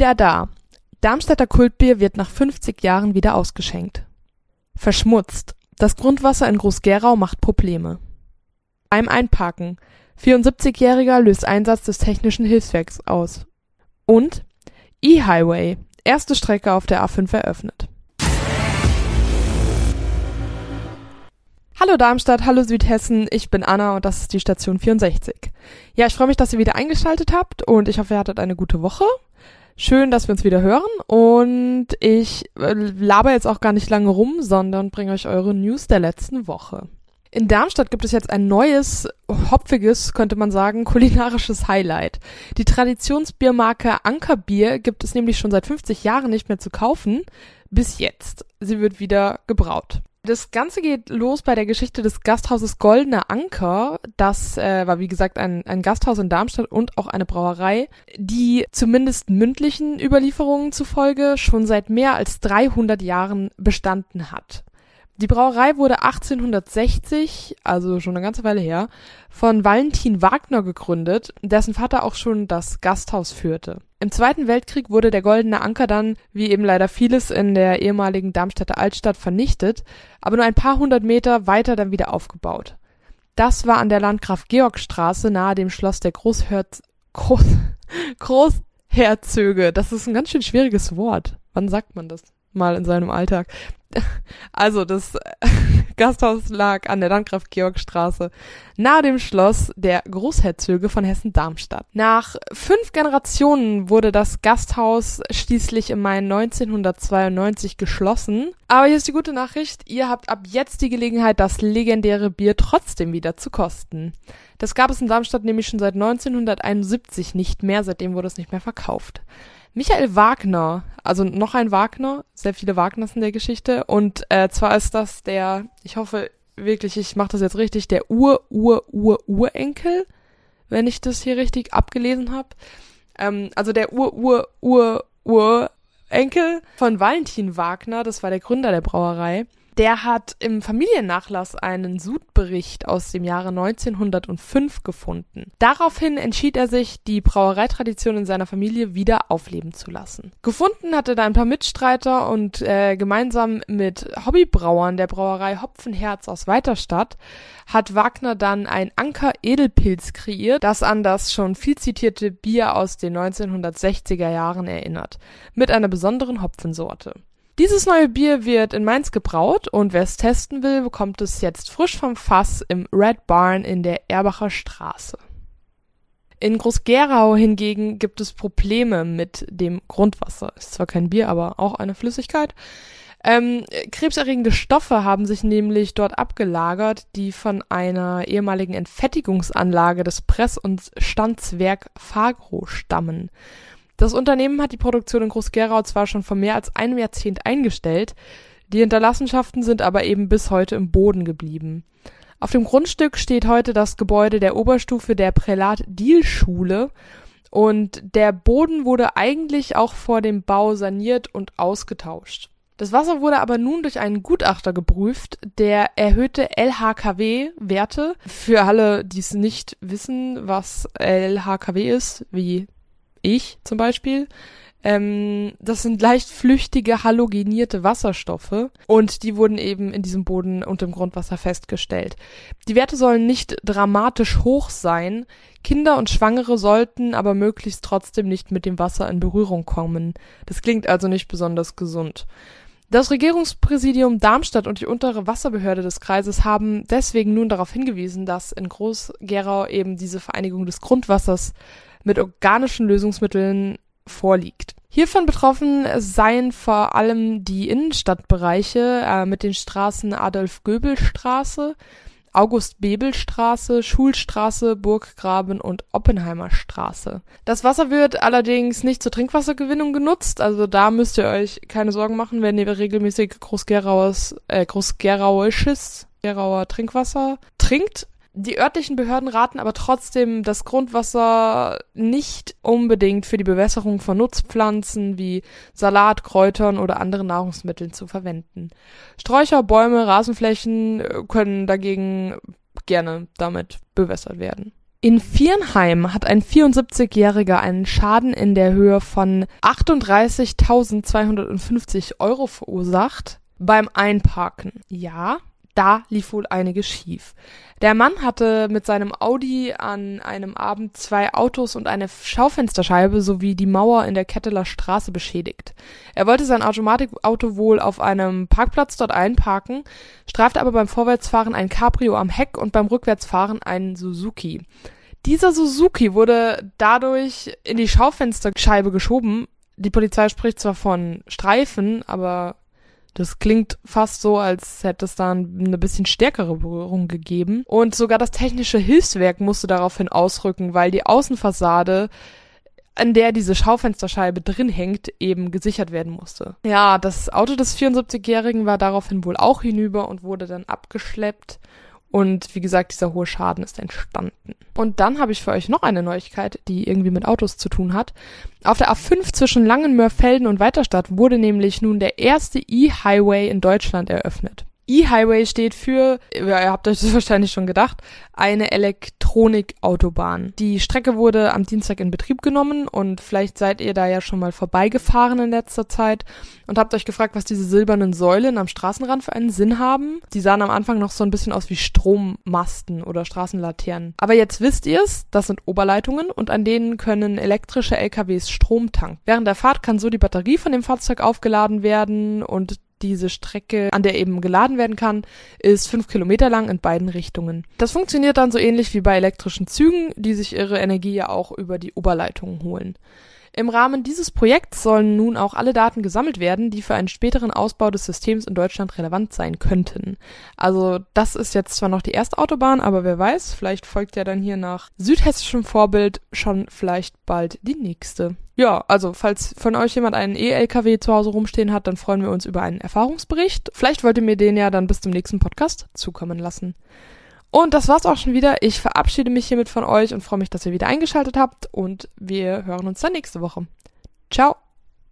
Wieder da. Darmstädter Kultbier wird nach 50 Jahren wieder ausgeschenkt. Verschmutzt. Das Grundwasser in Groß-Gerau macht Probleme. Beim Einparken. 74-Jähriger löst Einsatz des Technischen Hilfswerks aus. Und E-Highway. Erste Strecke auf der A5 eröffnet. Hallo Darmstadt, hallo Südhessen, ich bin Anna und das ist die Station 64. Ja, ich freue mich, dass ihr wieder eingeschaltet habt und ich hoffe, ihr hattet eine gute Woche. Schön, dass wir uns wieder hören und ich äh, laber jetzt auch gar nicht lange rum, sondern bringe euch eure News der letzten Woche. In Darmstadt gibt es jetzt ein neues, hopfiges, könnte man sagen, kulinarisches Highlight. Die Traditionsbiermarke Ankerbier gibt es nämlich schon seit 50 Jahren nicht mehr zu kaufen. Bis jetzt. Sie wird wieder gebraut. Das Ganze geht los bei der Geschichte des Gasthauses Goldener Anker. Das äh, war, wie gesagt, ein, ein Gasthaus in Darmstadt und auch eine Brauerei, die zumindest mündlichen Überlieferungen zufolge schon seit mehr als 300 Jahren bestanden hat. Die Brauerei wurde 1860, also schon eine ganze Weile her, von Valentin Wagner gegründet, dessen Vater auch schon das Gasthaus führte. Im Zweiten Weltkrieg wurde der Goldene Anker dann, wie eben leider vieles in der ehemaligen Darmstädter Altstadt, vernichtet, aber nur ein paar hundert Meter weiter dann wieder aufgebaut. Das war an der Landgraf-Georg-Straße nahe dem Schloss der Großherz Groß Großherzöge. Das ist ein ganz schön schwieriges Wort. Wann sagt man das? Mal in seinem Alltag. Also das Gasthaus lag an der Landgraf-Georg-Straße nahe dem Schloss der Großherzöge von Hessen-Darmstadt. Nach fünf Generationen wurde das Gasthaus schließlich im Mai 1992 geschlossen. Aber hier ist die gute Nachricht, ihr habt ab jetzt die Gelegenheit, das legendäre Bier trotzdem wieder zu kosten. Das gab es in Darmstadt nämlich schon seit 1971 nicht mehr, seitdem wurde es nicht mehr verkauft. Michael Wagner, also noch ein Wagner, sehr viele Wagners in der Geschichte. Und äh, zwar ist das der, ich hoffe wirklich, ich mache das jetzt richtig, der Ur-Ur-Ur-Urenkel, wenn ich das hier richtig abgelesen habe. Ähm, also der Ur-Ur-Ur-Urenkel von Valentin Wagner, das war der Gründer der Brauerei der hat im Familiennachlass einen Sudbericht aus dem Jahre 1905 gefunden. Daraufhin entschied er sich, die Brauereitradition in seiner Familie wieder aufleben zu lassen. Gefunden hatte er ein paar Mitstreiter und äh, gemeinsam mit Hobbybrauern der Brauerei Hopfenherz aus Weiterstadt hat Wagner dann ein Anker Edelpilz kreiert, das an das schon viel zitierte Bier aus den 1960er Jahren erinnert, mit einer besonderen Hopfensorte. Dieses neue Bier wird in Mainz gebraut und wer es testen will, bekommt es jetzt frisch vom Fass im Red Barn in der Erbacher Straße. In Groß-Gerau hingegen gibt es Probleme mit dem Grundwasser. Ist zwar kein Bier, aber auch eine Flüssigkeit. Ähm, krebserregende Stoffe haben sich nämlich dort abgelagert, die von einer ehemaligen Entfettigungsanlage des Press- und Stanzwerk Fagro stammen. Das Unternehmen hat die Produktion in Groß-Gerau zwar schon vor mehr als einem Jahrzehnt eingestellt, die Hinterlassenschaften sind aber eben bis heute im Boden geblieben. Auf dem Grundstück steht heute das Gebäude der Oberstufe der Prälat-Diel-Schule und der Boden wurde eigentlich auch vor dem Bau saniert und ausgetauscht. Das Wasser wurde aber nun durch einen Gutachter geprüft, der erhöhte LHKW-Werte. Für alle, die es nicht wissen, was LHKW ist, wie ich zum Beispiel. Ähm, das sind leicht flüchtige, halogenierte Wasserstoffe und die wurden eben in diesem Boden und im Grundwasser festgestellt. Die Werte sollen nicht dramatisch hoch sein, Kinder und Schwangere sollten aber möglichst trotzdem nicht mit dem Wasser in Berührung kommen. Das klingt also nicht besonders gesund. Das Regierungspräsidium Darmstadt und die untere Wasserbehörde des Kreises haben deswegen nun darauf hingewiesen, dass in Groß-Gerau eben diese Vereinigung des Grundwassers mit organischen Lösungsmitteln vorliegt. Hiervon betroffen seien vor allem die Innenstadtbereiche äh, mit den Straßen Adolf-Göbel-Straße, August-Bebel-Straße, Schulstraße, Burggraben und Oppenheimer Straße. Das Wasser wird allerdings nicht zur Trinkwassergewinnung genutzt, also da müsst ihr euch keine Sorgen machen, wenn ihr regelmäßig Groß-Gerauers, äh, Groß-Gerauisches Gerauer Trinkwasser trinkt. Die örtlichen Behörden raten aber trotzdem, das Grundwasser nicht unbedingt für die Bewässerung von Nutzpflanzen wie Salat, Kräutern oder anderen Nahrungsmitteln zu verwenden. Sträucher, Bäume, Rasenflächen äh, können dagegen gerne damit bewässert werden. In Viernheim hat ein 74-Jähriger einen Schaden in der Höhe von 38.250 Euro verursacht beim Einparken. Ja, da lief wohl einiges schief. Der Mann hatte mit seinem Audi an einem Abend zwei Autos und eine Schaufensterscheibe sowie die Mauer in der Ketteler Straße beschädigt. Er wollte sein Automatikauto wohl auf einem Parkplatz dort einparken, streifte aber beim Vorwärtsfahren ein Cabrio am Heck und beim Rückwärtsfahren einen Suzuki. Dieser Suzuki wurde dadurch in die Schaufensterscheibe geschoben. Die Polizei spricht zwar von Streifen, aber das klingt fast so, als hätte es da eine bisschen stärkere Berührung gegeben. Und sogar das technische Hilfswerk musste daraufhin ausrücken, weil die Außenfassade an der diese Schaufensterscheibe drin hängt, eben gesichert werden musste. Ja, das Auto des 74-Jährigen war daraufhin wohl auch hinüber und wurde dann abgeschleppt und wie gesagt, dieser hohe Schaden ist entstanden. Und dann habe ich für euch noch eine Neuigkeit, die irgendwie mit Autos zu tun hat. Auf der A5 zwischen Langenmörfelden und Weiterstadt wurde nämlich nun der erste E-Highway in Deutschland eröffnet. E-Highway steht für, ihr habt euch das wahrscheinlich schon gedacht, eine Elektronikautobahn. Die Strecke wurde am Dienstag in Betrieb genommen und vielleicht seid ihr da ja schon mal vorbeigefahren in letzter Zeit und habt euch gefragt, was diese silbernen Säulen am Straßenrand für einen Sinn haben. Die sahen am Anfang noch so ein bisschen aus wie Strommasten oder Straßenlaternen. Aber jetzt wisst ihr es, das sind Oberleitungen und an denen können elektrische LKWs Strom tanken. Während der Fahrt kann so die Batterie von dem Fahrzeug aufgeladen werden und diese Strecke, an der eben geladen werden kann, ist fünf Kilometer lang in beiden Richtungen. Das funktioniert dann so ähnlich wie bei elektrischen Zügen, die sich ihre Energie ja auch über die Oberleitungen holen. Im Rahmen dieses Projekts sollen nun auch alle Daten gesammelt werden, die für einen späteren Ausbau des Systems in Deutschland relevant sein könnten. Also das ist jetzt zwar noch die erste Autobahn, aber wer weiß, vielleicht folgt ja dann hier nach südhessischem Vorbild schon vielleicht bald die nächste. Ja, also falls von euch jemand einen E-LKW zu Hause rumstehen hat, dann freuen wir uns über einen Erfahrungsbericht. Vielleicht wollt ihr mir den ja dann bis zum nächsten Podcast zukommen lassen. Und das war's auch schon wieder. Ich verabschiede mich hiermit von euch und freue mich, dass ihr wieder eingeschaltet habt und wir hören uns dann nächste Woche. Ciao!